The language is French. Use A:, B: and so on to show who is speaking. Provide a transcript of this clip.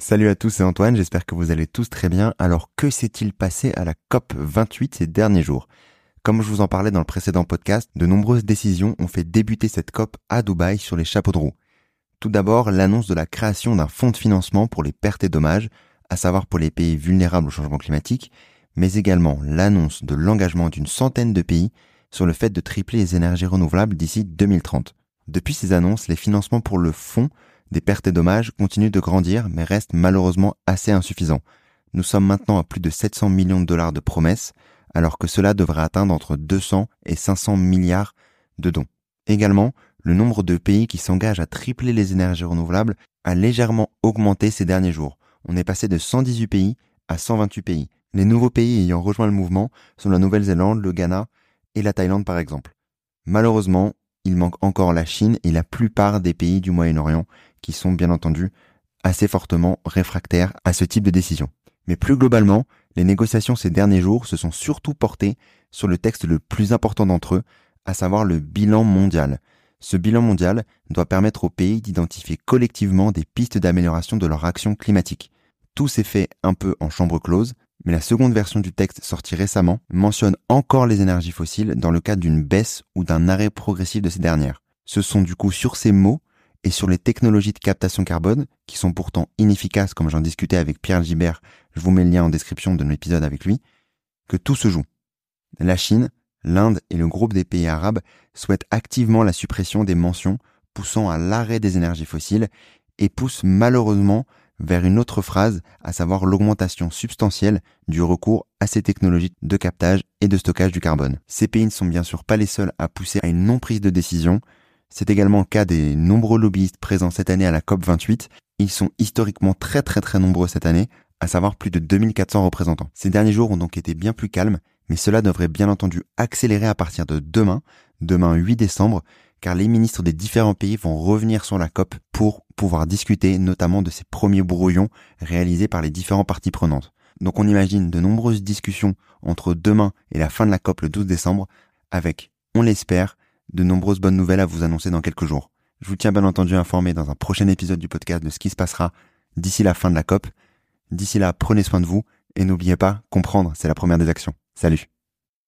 A: Salut à tous, c'est Antoine, j'espère que vous allez tous très bien. Alors que s'est-il passé à la COP 28 ces derniers jours? Comme je vous en parlais dans le précédent podcast, de nombreuses décisions ont fait débuter cette COP à Dubaï sur les chapeaux de roue. Tout d'abord, l'annonce de la création d'un fonds de financement pour les pertes et dommages, à savoir pour les pays vulnérables au changement climatique, mais également l'annonce de l'engagement d'une centaine de pays sur le fait de tripler les énergies renouvelables d'ici 2030. Depuis ces annonces, les financements pour le fonds des pertes et dommages continuent de grandir mais restent malheureusement assez insuffisants. Nous sommes maintenant à plus de 700 millions de dollars de promesses, alors que cela devrait atteindre entre 200 et 500 milliards de dons. Également, le nombre de pays qui s'engagent à tripler les énergies renouvelables a légèrement augmenté ces derniers jours. On est passé de 118 pays à 128 pays. Les nouveaux pays ayant rejoint le mouvement sont la Nouvelle-Zélande, le Ghana et la Thaïlande par exemple. Malheureusement, il manque encore la Chine et la plupart des pays du Moyen-Orient qui sont bien entendu assez fortement réfractaires à ce type de décision. Mais plus globalement, les négociations ces derniers jours se sont surtout portées sur le texte le plus important d'entre eux, à savoir le bilan mondial. Ce bilan mondial doit permettre aux pays d'identifier collectivement des pistes d'amélioration de leur action climatique. Tout s'est fait un peu en chambre close, mais la seconde version du texte sortie récemment mentionne encore les énergies fossiles dans le cadre d'une baisse ou d'un arrêt progressif de ces dernières. Ce sont du coup sur ces mots et sur les technologies de captation carbone, qui sont pourtant inefficaces comme j'en discutais avec Pierre Gibert, je vous mets le lien en description de l'épisode avec lui, que tout se joue. La Chine, l'Inde et le groupe des pays arabes souhaitent activement la suppression des mentions poussant à l'arrêt des énergies fossiles et poussent malheureusement vers une autre phrase, à savoir l'augmentation substantielle du recours à ces technologies de captage et de stockage du carbone. Ces pays ne sont bien sûr pas les seuls à pousser à une non prise de décision, c'est également le cas des nombreux lobbyistes présents cette année à la COP28. Ils sont historiquement très très très nombreux cette année, à savoir plus de 2400 représentants. Ces derniers jours ont donc été bien plus calmes, mais cela devrait bien entendu accélérer à partir de demain, demain 8 décembre, car les ministres des différents pays vont revenir sur la COP pour pouvoir discuter notamment de ces premiers brouillons réalisés par les différents parties prenantes. Donc on imagine de nombreuses discussions entre demain et la fin de la COP le 12 décembre, avec, on l'espère, de nombreuses bonnes nouvelles à vous annoncer dans quelques jours. Je vous tiens bien entendu informé dans un prochain épisode du podcast de ce qui se passera d'ici la fin de la COP. D'ici là, prenez soin de vous et n'oubliez pas, comprendre, c'est la première des actions. Salut